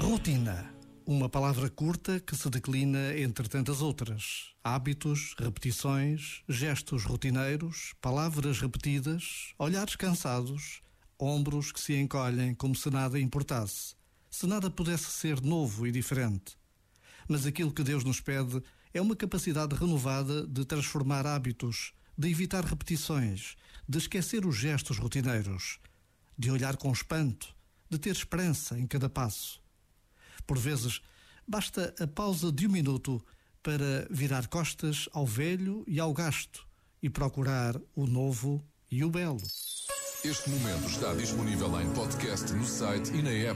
Rotina. Uma palavra curta que se declina entre tantas outras. Hábitos, repetições, gestos rotineiros, palavras repetidas, olhares cansados, ombros que se encolhem como se nada importasse, se nada pudesse ser novo e diferente. Mas aquilo que Deus nos pede é uma capacidade renovada de transformar hábitos, de evitar repetições, de esquecer os gestos rotineiros, de olhar com espanto, de ter esperança em cada passo. Por vezes, basta a pausa de um minuto para virar costas ao velho e ao gasto e procurar o novo e o belo. Este momento está disponível em podcast no site e na app.